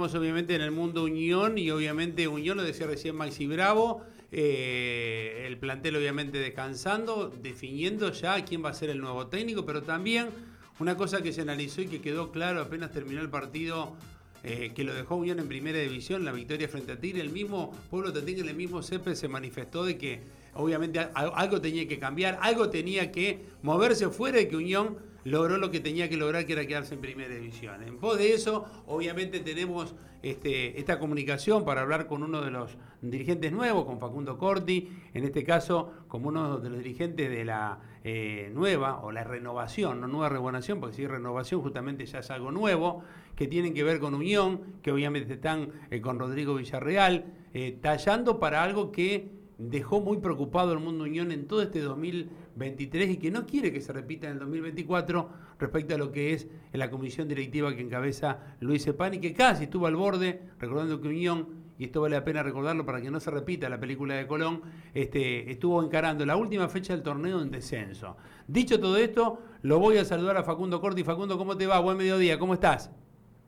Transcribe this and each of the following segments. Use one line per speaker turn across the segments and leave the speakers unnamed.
Obviamente en el mundo Unión y obviamente Unión, lo decía recién Maxi Bravo, eh, el plantel obviamente descansando, definiendo ya quién va a ser el nuevo técnico, pero también una cosa que se analizó y que quedó claro apenas terminó el partido eh, que lo dejó Unión en primera división, la victoria frente a Tigre, el mismo Pueblo Tatín, el mismo Cepe se manifestó de que obviamente algo tenía que cambiar, algo tenía que moverse fuera de que Unión logró lo que tenía que lograr, que era quedarse en primera división. En pos de eso, obviamente tenemos este, esta comunicación para hablar con uno de los dirigentes nuevos, con Facundo Corti, en este caso como uno de los dirigentes de la eh, nueva o la renovación, no nueva renovación, porque si renovación justamente ya es algo nuevo, que tienen que ver con Unión, que obviamente están eh, con Rodrigo Villarreal, eh, tallando para algo que dejó muy preocupado el mundo Unión en todo este 2023 y que no quiere que se repita en el 2024 respecto a lo que es la comisión directiva que encabeza Luis Cepani, que casi estuvo al borde, recordando que Unión, y esto vale la pena recordarlo para que no se repita la película de Colón, este, estuvo encarando la última fecha del torneo en descenso. Dicho todo esto, lo voy a saludar a Facundo Corti. Facundo, ¿cómo te va? Buen mediodía, ¿cómo estás?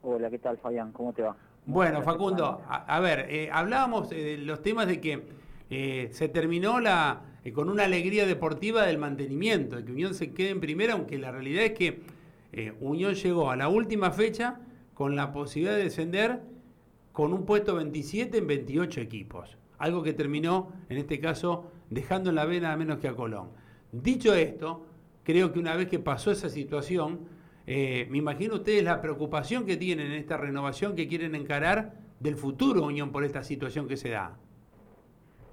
Hola, ¿qué tal, Fabián? ¿Cómo te va?
Bueno, Facundo, a, ver, eh, hablábamos eh, de los temas de que eh, se terminó la, eh, con una alegría deportiva del mantenimiento, de que Unión se quede en primera, aunque la realidad es que eh, Unión llegó a la última fecha con la posibilidad de descender con un puesto 27 en 28 equipos. Algo que terminó, en este caso, dejando en la B nada menos que a Colón. Dicho esto, creo que una vez que pasó esa situación, me imagino ustedes la preocupación que tienen en esta renovación que quieren encarar del futuro Unión por esta situación que se da.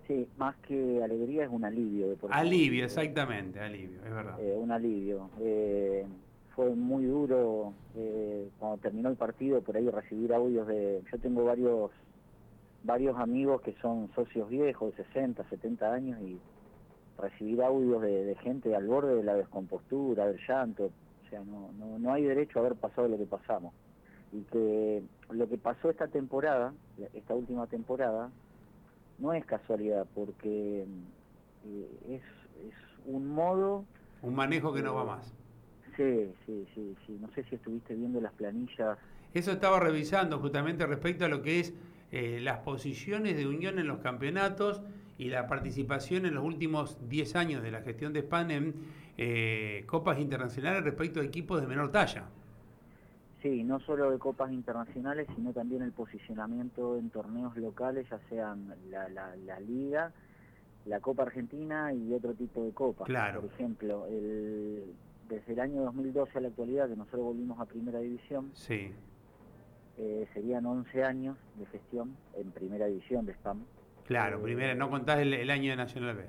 Sí, más que alegría es un alivio.
alivio, exactamente, alivio, es verdad.
Eh, un alivio. Eh, fue muy duro eh, cuando terminó el partido por ahí recibir audios de... Yo tengo varios varios amigos que son socios viejos, de 60, 70 años, y recibir audios de, gente al borde de la descompostura, del llanto, o sea, no, no, no hay derecho a haber pasado lo que pasamos. Y que lo que pasó esta temporada, esta última temporada, no es casualidad, porque eh, es, es, un modo...
Un manejo que no va más.
Sí, sí, sí, sí. No sé si estuviste viendo las planillas.
Eso estaba revisando justamente respecto a lo que es eh, las posiciones de Unión en los campeonatos y la participación en los últimos 10 años de la gestión de Span en eh, copas internacionales respecto a equipos de menor talla.
Sí, no solo de copas internacionales, sino también el posicionamiento en torneos locales, ya sean la, la, Liga, la Copa Argentina y otro tipo de copas.
Claro.
Por ejemplo, desde el año 2012 a la actualidad, que nosotros volvimos a Primera División,
sí.
Eh, serían 11 años de gestión en Primera División de SPAM.
Claro, primera, no contás el, el año de Nacional B.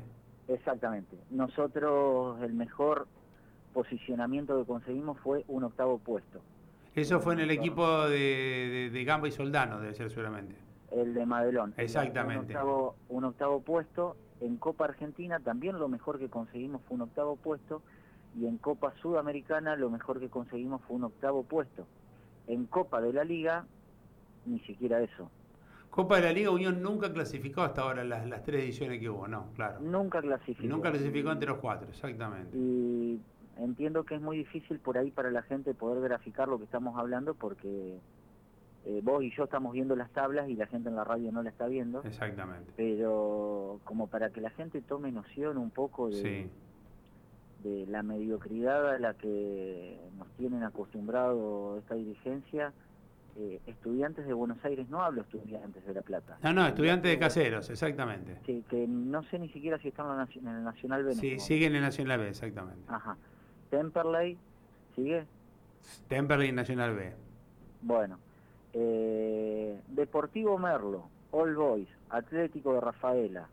Exactamente. Nosotros el mejor posicionamiento que conseguimos fue un octavo puesto.
Eso fue en el equipo de, Gamba y Soldano, debe ser seguramente.
El de Madelón.
Exactamente.
Un octavo, puesto. En Copa Argentina también lo mejor que conseguimos fue un octavo puesto. Y en Copa Sudamericana lo mejor que conseguimos fue un octavo puesto. En Copa de la Liga, ni siquiera eso.
Copa de la Liga Unión nunca clasificó hasta ahora las, las tres ediciones que hubo, ¿no? Claro.
Nunca clasificó.
Nunca clasificó entre los cuatro, exactamente.
Y entiendo que es muy difícil por ahí para la gente poder graficar lo que estamos hablando porque eh, vos y yo estamos viendo las tablas y la gente en la radio no la está viendo.
Exactamente.
Pero como para que la gente tome noción un poco de, de la mediocridad a la que nos tienen acostumbrado esta dirigencia, eh, estudiantes de Buenos Aires, no hablo estudiantes de La Plata.
No, no, estudiantes de caseros, exactamente.
Sí, que no sé ni siquiera si están en el Nacional B.
Sí, siguen en el Nacional B, exactamente.
Ajá. Temperley, ¿sigue?
Temperley Nacional B.
Bueno, eh, Deportivo Merlo, All Boys, Atlético de Rafaela,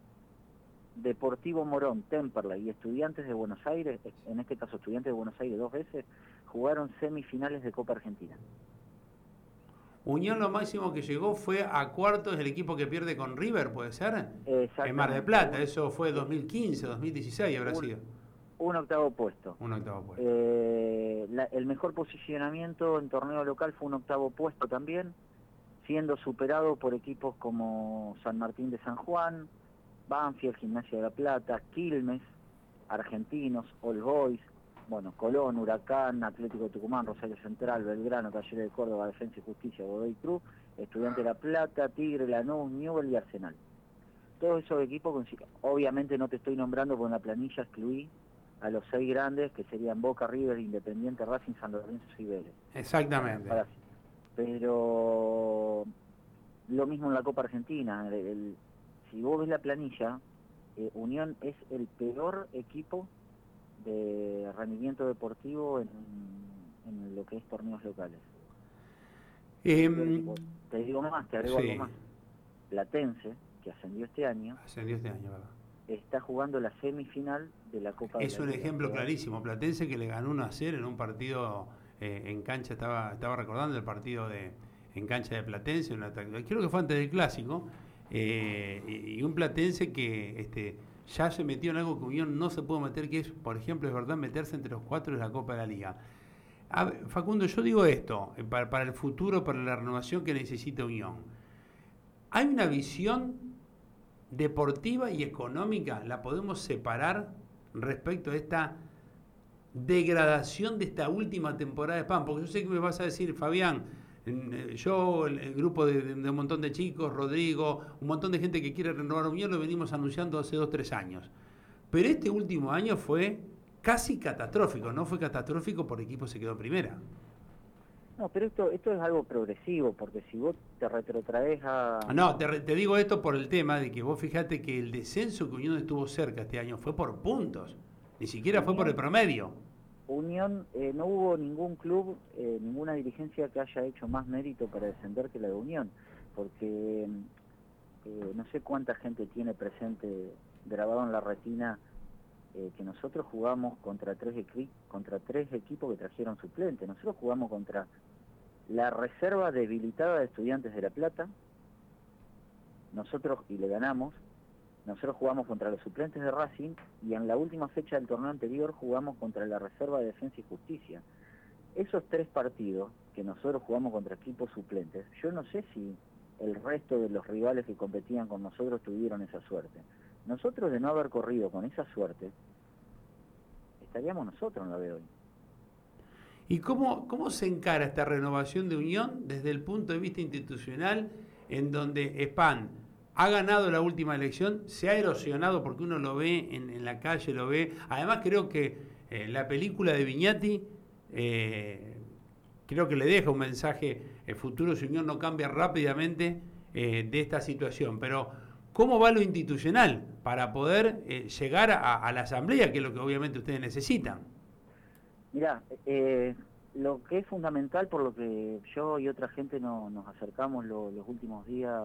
Deportivo Morón, Temperley y Estudiantes de Buenos Aires, en este caso Estudiantes de Buenos Aires dos veces, jugaron semifinales de Copa Argentina.
Unión lo máximo que llegó fue a cuartos del equipo que pierde con River, ¿puede ser?
En
Mar de Plata, eso fue 2015, 2016 habrá sido.
Un octavo puesto.
Un octavo puesto.
Eh, el mejor posicionamiento en torneo local fue un octavo puesto también, siendo superado por equipos como San Martín de San Juan, Banfield, Gimnasia de la Plata, Quilmes, Argentinos, All Boys, bueno, Colón, Huracán, Atlético Tucumán, Rosario Central, Belgrano, Talleres de Córdoba, Defensa y Justicia, Godoy Cruz Estudiante de La Plata, Tigre, Lanús, Newell y Arsenal. Todos esos equipos, obviamente no te estoy nombrando porque en la planilla excluí a los seis grandes que serían Boca, River, Independiente, Racing, San Lorenzo y Vélez.
Exactamente.
Pero lo mismo en la Copa Argentina. si vos ves la planilla, eh, Unión es el peor equipo de rendimiento deportivo en, lo que es torneos locales. Em, te digo más, te agrego algo más. Platense, que ascendió este año.
Ascendió este año, ¿verdad?
Está jugando la semifinal de la Copa
Es un ejemplo clarísimo. Platense que le ganó 1 a 0 en un partido eh, en cancha, estaba, estaba recordando el partido de en cancha de Platense, creo que fue antes del clásico, eh, y, un Platense que este, ya se metió en algo que Unión no se pudo meter, que es, por ejemplo, es verdad, meterse entre los cuatro de la Copa de la Liga. Facundo, yo digo esto, eh, para, el futuro, para la renovación que necesita Unión. Hay una visión deportiva y económica, la podemos separar respecto a esta degradación de esta última temporada de PAN, porque yo sé que me vas a decir, Fabián, eh, yo, el, grupo de, un montón de chicos, Rodrigo, un montón de gente que quiere renovar Unión, lo venimos anunciando hace dos, tres años. Pero este último año fue casi catastrófico, no fue catastrófico por equipo se quedó en primera.
No, pero esto, esto es algo progresivo, porque si vos te retrotraes a...
No, te, te, digo esto por el tema de que vos fijate que el descenso que Unión estuvo cerca este año fue por puntos, ni siquiera fue por el promedio.
Unión, eh, no hubo ningún club, eh, ninguna dirigencia que haya hecho más mérito para descender que la de Unión, porque eh, no sé cuánta gente tiene presente grabado en la retina que nosotros jugamos contra tres, contra tres equipos que trajeron suplentes. Nosotros jugamos contra la reserva debilitada de estudiantes de La Plata, nosotros, y le ganamos, nosotros jugamos contra los suplentes de Racing y en la última fecha del torneo anterior jugamos contra la Reserva de Defensa y Justicia. Esos tres partidos que nosotros jugamos contra equipos suplentes, yo no sé si el resto de los rivales que competían con nosotros tuvieron esa suerte. Nosotros de no haber corrido con esa suerte, estaríamos nosotros en la de hoy.
¿Y cómo, cómo se encara esta renovación de Unión desde el punto de vista institucional en donde ESPAN ha ganado la última elección, se ha erosionado porque uno lo ve en, la calle, lo ve. Además creo que eh, la película de Viñati eh, creo que le deja un mensaje, el futuro señor no cambia rápidamente eh, de esta situación, pero ¿cómo va lo institucional para poder llegar a, la asamblea, que es lo que obviamente ustedes necesitan?
Mira, lo que es fundamental por lo que yo y otra gente nos acercamos los últimos días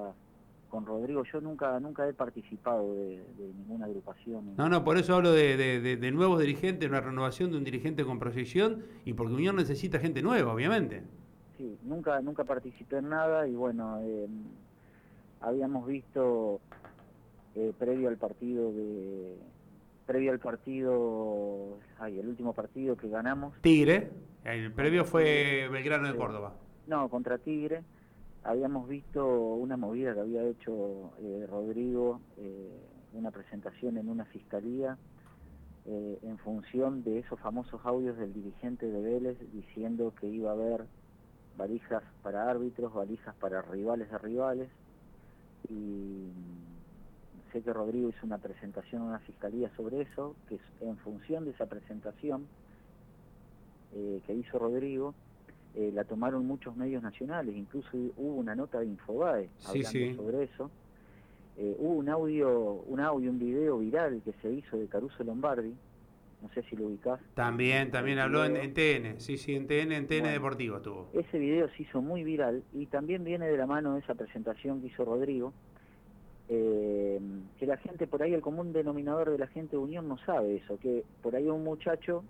con Rodrigo, yo nunca nunca he participado de, ninguna agrupación.
No, no, por eso hablo de, nuevos dirigentes, una renovación de un dirigente con proyección y porque Unión necesita gente nueva, obviamente.
Sí, nunca nunca participé en nada y bueno, eh, habíamos visto eh, previo al partido de previo al partido, ay, el último partido que ganamos.
Tigre, el previo fue Belgrano de Córdoba.
No, contra Tigre habíamos visto una movida que había hecho eh, Rodrigo, eh, una presentación en una fiscalía eh, en función de esos famosos audios del dirigente de Vélez diciendo que iba a haber valijas para árbitros, valijas para rivales de rivales y sé que Rodrigo hizo una presentación en una fiscalía sobre eso, que en función de esa presentación que hizo Rodrigo, eh, la tomaron muchos medios nacionales, incluso hubo una nota de Infobae hablando sobre eso. Eh, hubo un audio, un audio, un video viral que se hizo de Caruso Lombardi, no sé si lo ubicás.
También, también habló en, TN, sí, sí, en TN, en TN Deportivo tuvo.
Ese video se hizo muy viral y también viene de la mano de esa presentación que hizo Rodrigo, eh, que la gente, por ahí el común denominador de la gente de Unión no sabe eso, que por ahí un muchacho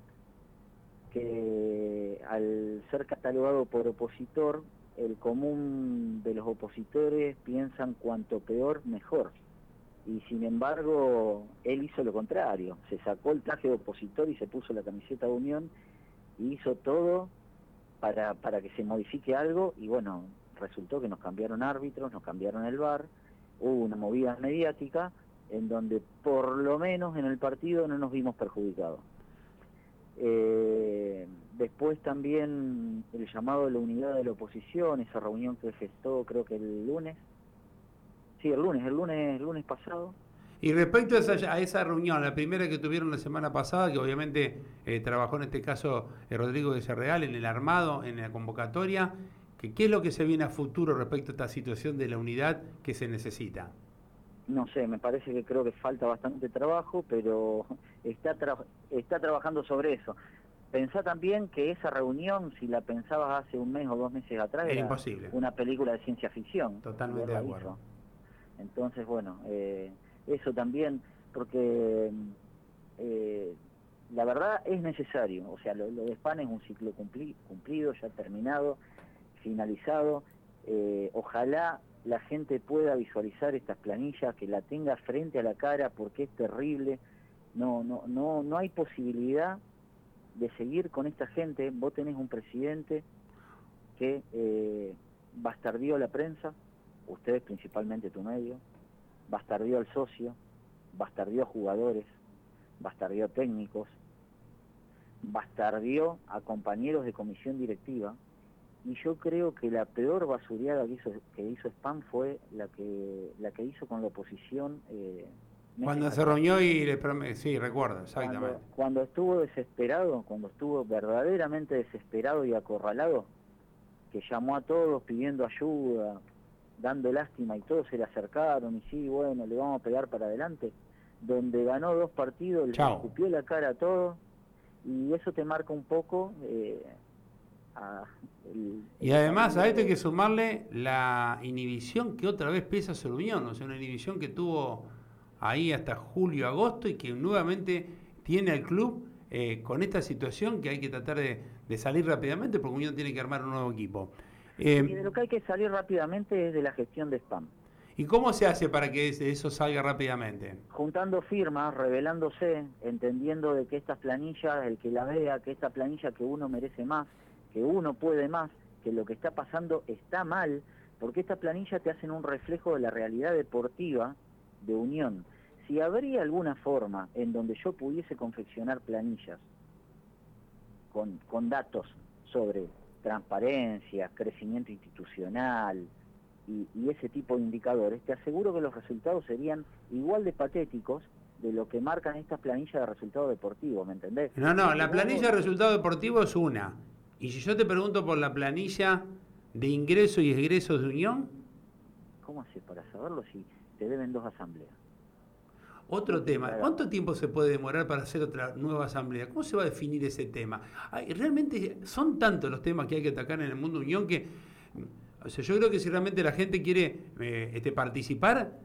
que al ser catalogado por opositor, el común de los opositores piensan cuanto peor, mejor. Y sin embargo, él hizo lo contrario, se sacó el traje de opositor y se puso la camiseta de Unión y hizo todo para, para que se modifique algo y bueno, resultó que nos cambiaron árbitros, nos cambiaron el bar, hubo una movida mediática en donde por lo menos en el partido no nos vimos perjudicados. Eh, después también el llamado de la unidad de la oposición, esa reunión que gestó creo que el lunes. Sí, el lunes, el lunes, el lunes pasado.
Y respecto a esa, a esa, reunión, la primera que tuvieron la semana pasada, que obviamente eh, trabajó en este caso eh, Rodrigo de Serreal en el armado, en la convocatoria, que, ¿qué es lo que se viene a futuro respecto a esta situación de la unidad que se necesita?
No sé, me parece que creo que falta bastante trabajo, pero está, está trabajando sobre eso. Pensá también que esa reunión, si la pensabas hace un mes o dos meses atrás,
era, imposible.
una película de ciencia ficción.
Totalmente de acuerdo.
Entonces, bueno, eh, eso también, porque eh, la verdad es necesario, o sea, lo, de SPAN es un ciclo cumplido, ya terminado, finalizado, eh, ojalá la gente pueda visualizar estas planillas, que la tenga frente a la cara porque es terrible, no, no, no, no hay posibilidad de seguir con esta gente, vos tenés un presidente que eh, bastardió a la prensa, ustedes principalmente tu medio, bastardió al socio, bastardió a jugadores, bastardió a técnicos, bastardió a compañeros de comisión directiva y yo creo que la peor basureada que hizo, que hizo Spam fue la que la que hizo con la oposición
eh, cuando se reunió y le sí recuerdo exactamente.
cuando, estuvo desesperado cuando estuvo verdaderamente desesperado y acorralado que llamó a todos pidiendo ayuda dando lástima y todos se le acercaron y sí, bueno, le vamos a pegar para adelante, donde ganó dos partidos, le escupió la cara a todos y eso te marca un poco... Eh,
y además a esto hay que sumarle la inhibición que otra vez pesa sobre Unión, o sea, una inhibición que tuvo ahí hasta julio, agosto y que nuevamente tiene al club eh, con esta situación que hay que tratar de, de salir rápidamente porque Unión tiene que armar un nuevo equipo.
Eh, y de lo que hay que salir rápidamente es de la gestión de spam.
¿Y cómo se hace para que eso salga rápidamente?
Juntando firmas, revelándose, entendiendo de que estas planillas, el que la vea, que esta planilla que uno merece más, que uno puede más, que lo que está pasando está mal, porque estas planillas te hacen un reflejo de la realidad deportiva de Unión. Si habría alguna forma en donde yo pudiese confeccionar planillas con, con datos sobre transparencia, crecimiento institucional y, ese tipo de indicadores, te aseguro que los resultados serían igual de patéticos de lo que marcan estas planillas de resultados deportivos, ¿me entendés?
No, no, la planilla de resultados deportivos es una. Y si yo te pregunto por la planilla de ingreso y egresos de Unión...
¿Cómo haces para saberlo si te deben dos asambleas?
Otro tema, ¿cuánto tiempo se puede demorar para hacer otra nueva asamblea? ¿Cómo se va a definir ese tema? realmente son tantos los temas que hay que atacar en el mundo Unión que, o sea, yo creo que si realmente la gente quiere eh, este, participar,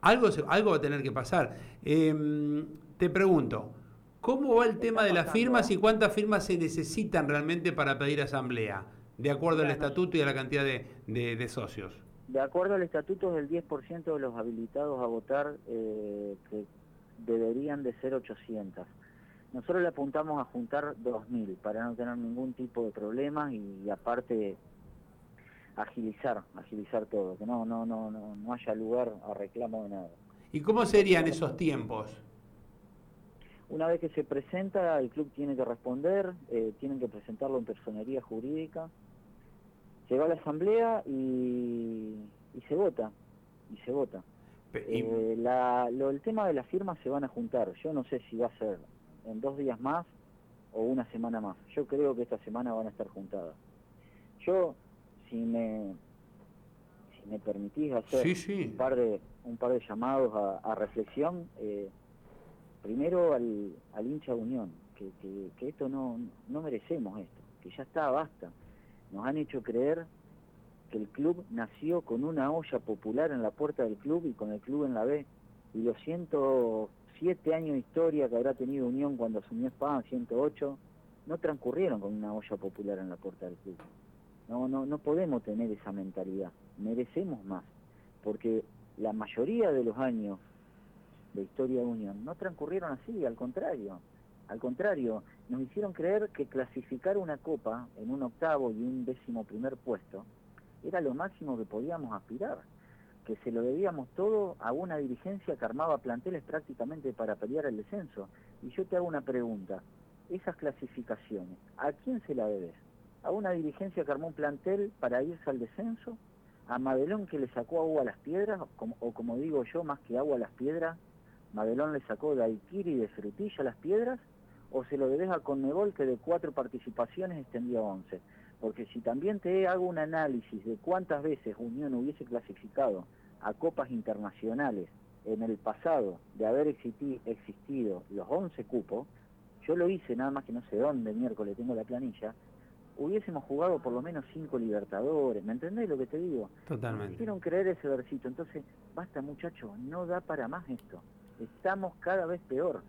algo, algo va a tener que pasar. Em, te pregunto, ¿cómo va el tema de las firmas y cuántas firmas se necesitan realmente para pedir asamblea, de acuerdo al estatuto y a la cantidad de socios?
De acuerdo al estatuto es el 10% de los habilitados a votar eh, que deberían de ser 800. Nosotros le apuntamos a juntar 2.000 para no tener ningún tipo de problemas y, aparte agilizar, agilizar todo, que no, no, no, no, no haya lugar a reclamo de nada.
¿Y cómo serían esos tiempos?
Una vez que se presenta, el club tiene que responder, eh, tienen que presentarlo en personería jurídica, se va a la asamblea y, se vota, y se vota. Eh, lo, el tema de las firmas se van a juntar, yo no sé si va a ser en dos días más o una semana más, yo creo que esta semana van a estar juntadas. Yo, si me, si me permitís hacer Un, par de, un par de llamados a, reflexión, eh, primero al, al hincha Unión, que, que, que esto no, no merecemos esto, que ya está, basta nos han hecho creer que el club nació con una olla popular en la puerta del club y con el club en la B. Y los 107 años de historia que habrá tenido Unión cuando asumió Spam, 108, no transcurrieron con una olla popular en la puerta del club. No, no, no podemos tener esa mentalidad. Merecemos más. Porque la mayoría de los años de historia de Unión no transcurrieron así, al contrario. Al contrario, nos hicieron creer que clasificar una copa en un octavo y un décimo primer puesto era lo máximo que podíamos aspirar, que se lo debíamos todo a una dirigencia que armaba planteles prácticamente para pelear el descenso. Y yo te hago una pregunta, esas clasificaciones, ¿a quién se la debes? ¿A una dirigencia que armó un plantel para irse al descenso? ¿A Madelón que le sacó agua a las piedras? O como, digo yo, más que agua a las piedras, Madelón le sacó de Aikiri y de Frutilla a las piedras? ¿O se lo debes a Conmebol que de cuatro participaciones extendió a once? Porque si también te hago un análisis de cuántas veces Unión hubiese clasificado a copas internacionales en el pasado de haber existido los 11 cupos, yo lo hice nada más que no sé dónde, miércoles tengo la planilla, hubiésemos jugado por lo menos cinco Libertadores, ¿me entendés lo que te digo?
Totalmente.
Hicieron creer ese versito, entonces, basta muchachos, no da para más esto, estamos cada vez peor,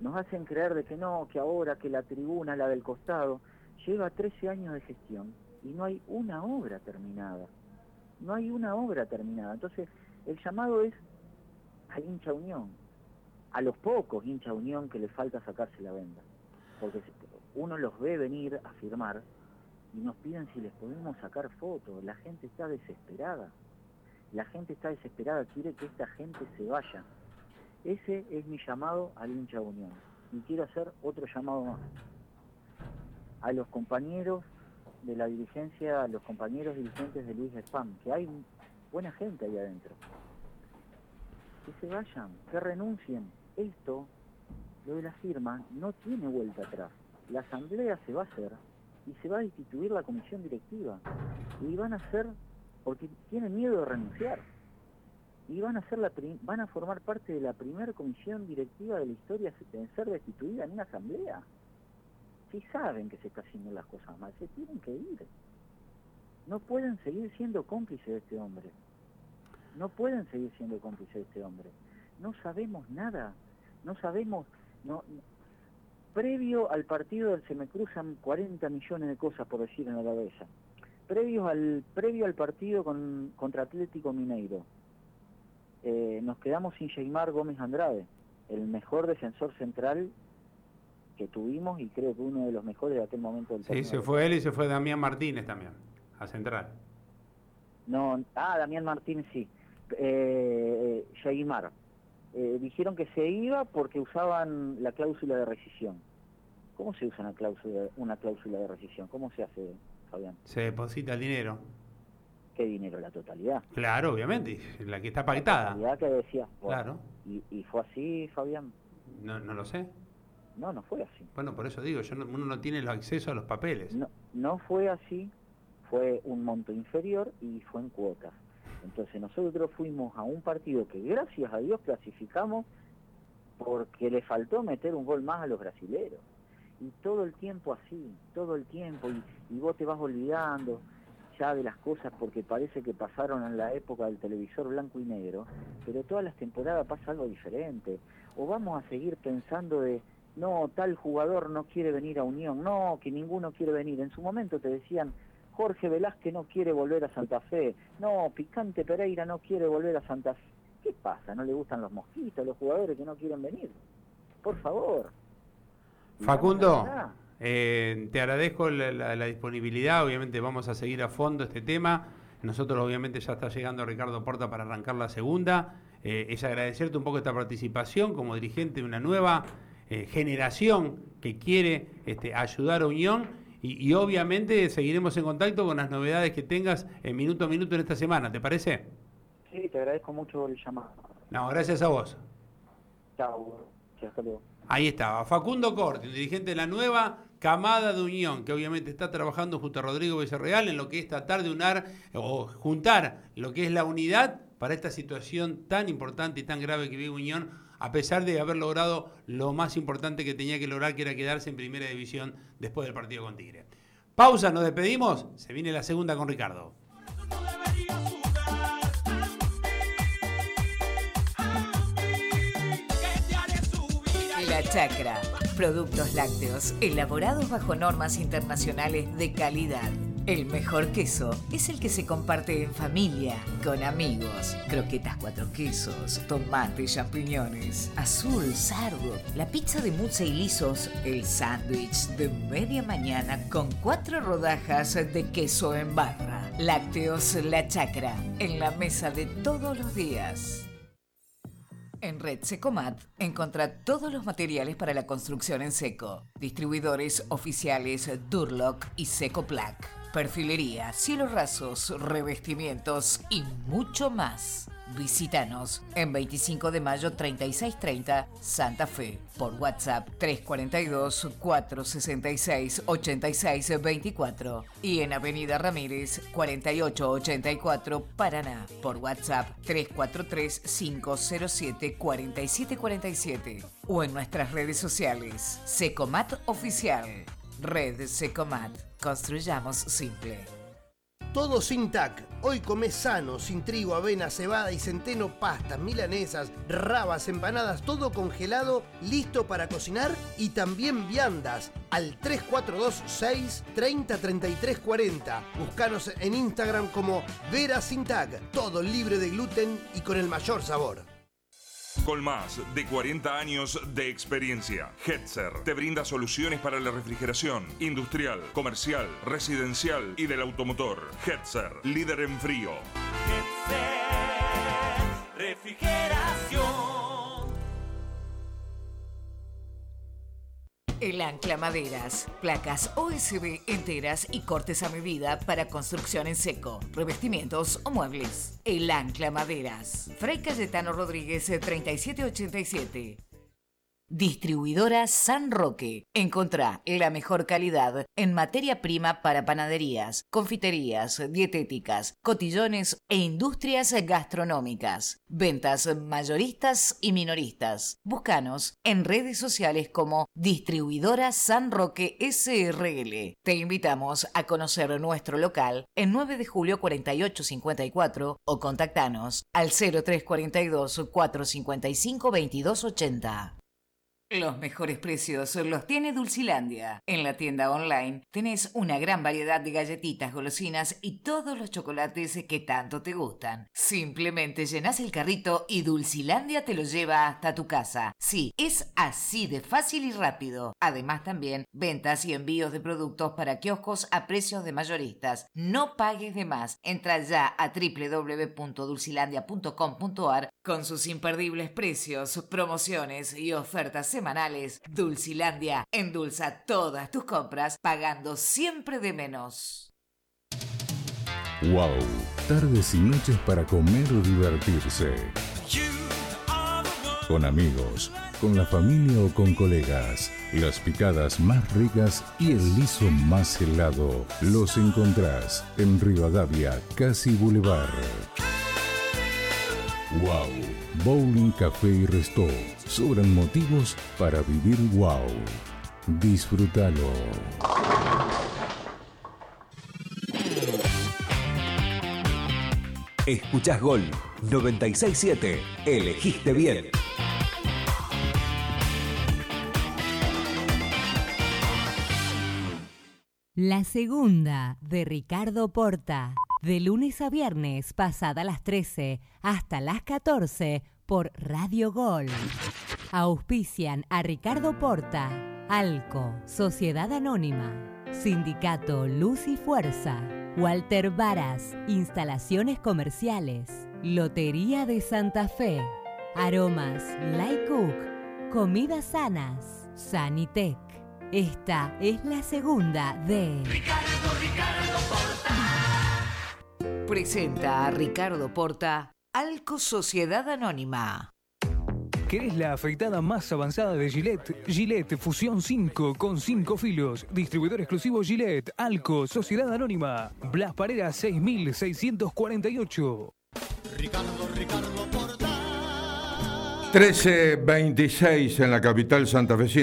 nos hacen creer de que no, que ahora, que la tribuna, la del costado, lleva 13 años de gestión y no hay una obra terminada, no hay una obra terminada, entonces el llamado es a hincha unión, a los pocos hincha unión que le falta sacarse la venda. Porque uno los ve venir a firmar y nos piden si les podemos sacar fotos. La gente está desesperada. La gente está desesperada, quiere que esta gente se vaya. Ese es mi llamado al hincha unión. Y quiero hacer otro llamado más. A los compañeros de la dirigencia, a los compañeros dirigentes de Luis Spam, que hay buena gente ahí adentro que se vayan, que renuncien. Esto, lo de la firma, no tiene vuelta atrás. La asamblea se va a hacer y se va a instituir la comisión directiva. Y van a hacer, porque tienen miedo de renunciar, y van a, ser la van a formar parte de la primera comisión directiva de la historia en ser destituida en una asamblea. Si saben que se está haciendo las cosas mal, se tienen que ir. No pueden seguir siendo cómplices de este hombre. No pueden seguir siendo cómplices de este hombre. No sabemos nada. No sabemos... No, previo al partido se me cruzan 40 millones de cosas por decir en la cabeza. Previo al, previo al partido con, contra Atlético Mineiro, eh, nos quedamos sin Sheimar Gómez Andrade, el mejor defensor central que tuvimos y creo que uno de los mejores de aquel momento del
Sí, se fue él y se fue Damián Martínez también, a central.
No, ah, Damián Martínez sí eh, eh, dijeron que se iba porque usaban la cláusula de rescisión. ¿Cómo se usa una cláusula, una cláusula de rescisión? ¿Cómo se hace, Fabián?
Se deposita el dinero.
¿Qué dinero? ¿La totalidad?
Claro, obviamente, la que está pactada.
La que decía.
claro.
¿y, fue así, Fabián?
No, no lo sé.
No, no fue así.
Bueno, por eso digo, yo uno no tiene el acceso a los papeles.
No, no fue así, fue un monto inferior y fue en cuotas. Entonces nosotros fuimos a un partido que gracias a Dios clasificamos porque le faltó meter un gol más a los brasileros. Y todo el tiempo así, todo el tiempo, y, vos te vas olvidando ya de las cosas porque parece que pasaron en la época del televisor blanco y negro, pero todas las temporadas pasa algo diferente. O vamos a seguir pensando de, no, tal jugador no quiere venir a Unión, no, que ninguno quiere venir. En su momento te decían, Jorge Velázquez no quiere volver a Santa Fe, no, Picante Pereira no quiere volver a Santa Fe. ¿Qué pasa? ¿No le gustan los mosquitos, los jugadores que no quieren venir? Por favor.
Facundo, eh, te agradezco la, disponibilidad, obviamente vamos a seguir a fondo este tema. Nosotros obviamente ya está llegando Ricardo Porta para arrancar la segunda. Eh, es agradecerte un poco esta participación como dirigente de una nueva eh, generación que quiere este, ayudar a Unión y, obviamente seguiremos en contacto con las novedades que tengas en minuto a minuto en esta semana, ¿te parece?
Sí, te agradezco mucho el llamado. No,
gracias a vos.
Chao,
Ahí estaba, Facundo Corti, dirigente de la nueva camada de Unión, que obviamente está trabajando junto a Rodrigo Becerreal en lo que es tratar de unar o juntar lo que es la unidad para esta situación tan importante y tan grave que vive Unión a pesar de haber logrado lo más importante que tenía que lograr, que era quedarse en primera división después del partido con Tigre. Pausa, nos despedimos, se viene la segunda con Ricardo.
Chacra, productos lácteos elaborados bajo normas internacionales de calidad el mejor queso es el que se comparte en familia, con amigos. Croquetas cuatro quesos, tomate, champiñones, azul, sardo, la pizza de mousse y lisos, el sándwich de media mañana con cuatro rodajas de queso en barra. Lácteos La Chacra, en la mesa de todos los días. En Red Secomat encontrá todos los materiales para la construcción en seco. Distribuidores oficiales Durlock y Secoplac. Perfilería, cielos rasos, revestimientos y mucho más. Visítanos en 25 de mayo 3630 Santa Fe por WhatsApp 342 466 86 24 y en Avenida Ramírez 4884 Paraná por WhatsApp 343 507 4747 o en nuestras redes sociales Secomat Oficial. Red Secomat. Construyamos simple.
Todo sin TAC. Hoy comés sano, sin trigo, avena, cebada y centeno, pastas, milanesas, rabas, empanadas, todo congelado, listo para cocinar y también viandas. Al 3426 30 33 40. Búscanos en Instagram como Vera Sin TAC. Todo libre de gluten y con el mayor sabor.
Con más de 40 años de experiencia, Hetzer te brinda soluciones para la refrigeración industrial, comercial, residencial y del automotor. Hetzer, líder en frío.
refrigeración. El Ancla Maderas. Placas OSB enteras y cortes a medida para construcción en seco, revestimientos o muebles. El Ancla Maderas. Fray Cayetano Rodríguez 3787. Distribuidora San Roque. Encontrá la mejor calidad en materia prima para panaderías, confiterías, dietéticas, cotillones e industrias gastronómicas. Ventas mayoristas y minoristas. Búscanos en redes sociales como Distribuidora San Roque SRL. Te invitamos a conocer nuestro local en 9 de julio 4854 o contactanos al 0342 455 2280. Los mejores precios los tiene Dulcilandia. En la tienda online tenés una gran variedad de galletitas, golosinas y todos los chocolates que tanto te gustan. Simplemente llenas el carrito y Dulcilandia te lo lleva hasta tu casa. Sí, es así de fácil y rápido. Además también ventas y envíos de productos para kioscos a precios de mayoristas. No pagues de más. Entra ya a www.dulcilandia.com.ar con sus imperdibles precios, promociones y ofertas semanales, Dulcilandia endulza todas tus compras pagando siempre de menos.
Wow, tardes y noches para comer o divertirse. Con amigos, con la familia o con colegas. Las picadas más ricas y el liso más helado los encontrás en Rivadavia, Casi Boulevard. Wow, Bowling Café y Resto. Sobran motivos para vivir wow. Disfrútalo.
Escuchás Gol 967. Elegiste bien.
La segunda de Ricardo Porta. De lunes a viernes, pasada las 13 hasta las 14 por Radio Gol. Auspician a Ricardo Porta, Alco, Sociedad Anónima, Sindicato Luz y Fuerza, Walter Varas, Instalaciones Comerciales, Lotería de Santa Fe, Aromas Light Cook, Comidas Sanas, Sanitec. Esta es la segunda de Ricardo, Ricardo
Porta. Presenta a Ricardo Porta, Alco Sociedad Anónima.
¿Querés la afeitada más avanzada de Gillette? Gillette Fusión 5 con 5 filos. Distribuidor exclusivo Gillette, Alco, Sociedad Anónima. Blas Parera 6648. Ricardo,
Ricardo Porta. 1326 en la capital santafesina.